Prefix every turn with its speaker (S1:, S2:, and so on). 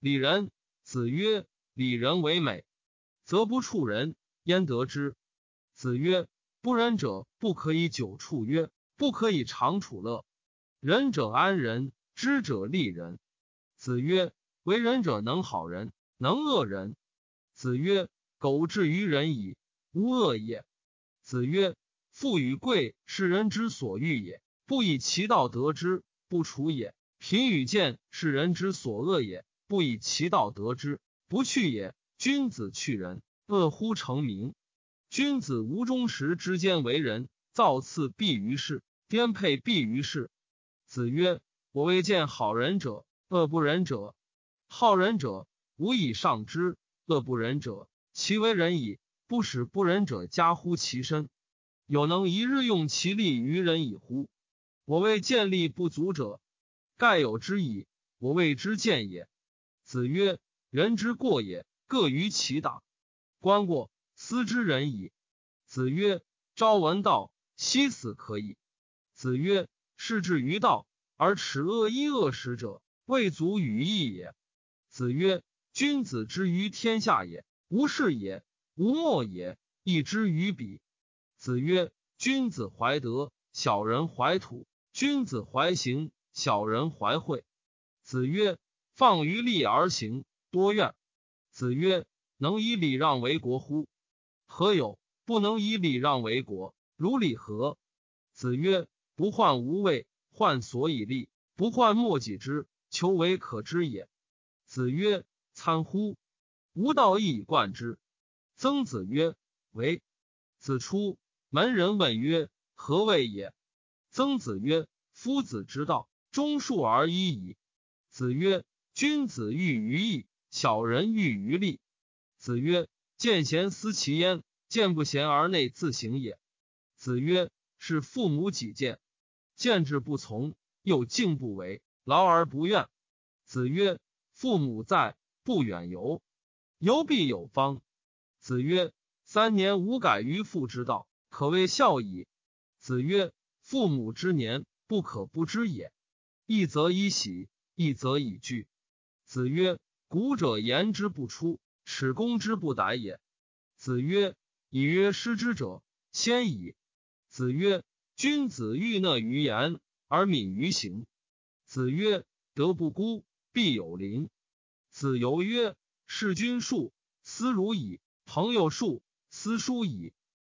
S1: 礼仁。子曰：礼仁为美，则不处人焉得之？子曰：不仁者不可以久处曰，不可以长处乐。仁者安人，知者利人。子曰：为人者能好人，能恶人。子曰：苟至于人矣，无恶也。子曰：富与贵，是人之所欲也。不以其道得之，不处也。贫与贱，是人之所恶也。不以其道得之，不去也。君子去仁，恶乎成名。君子无忠实之间为人，造次必于世，颠沛必于世。子曰：我未见好人者，恶不仁者。好人者，无以上之；恶不仁者，其为人矣。不使不仁者加乎其身，有能一日用其力于人矣乎？我谓见力不足者，盖有之矣。我谓之见也。子曰：人之过也，各于其党。观过，思之仁矣。子曰：朝闻道，夕死可矣。子曰：士之于道，而耻恶衣恶食者，未足与义也。子曰：君子之于天下也，无事也。无莫也，义之于彼。子曰：君子怀德，小人怀土；君子怀行，小人怀惠。子曰：放于利而行，多怨。子曰：能以礼让为国乎？何有不能以礼让为国？如礼何？子曰：不患无位，患所以立；不患莫己之，求为可知也。子曰：参乎！吾道一以贯之。曾子曰：“为。”子出门，人问曰：“何谓也？”曾子曰：“夫子之道，忠恕而已矣。”子曰：“君子喻于义，小人喻于利。”子曰：“见贤思齐焉，见不贤而内自省也。”子曰：“是父母己见，见之不从，又敬不为，劳而不怨。”子曰：“父母在，不远游，游必有方。”子曰：“三年无改于父之道，可谓孝矣。”子曰：“父母之年，不可不知也。一则以喜，一则以惧。”子曰：“古者言之不出，耻攻之不逮也。”子曰：“以曰失之者，先矣。”子曰：“君子欲讷于言而敏于行。”子曰：“德不孤，必有邻。”子游曰：“事君数，斯如矣。”朋友数，思疏矣。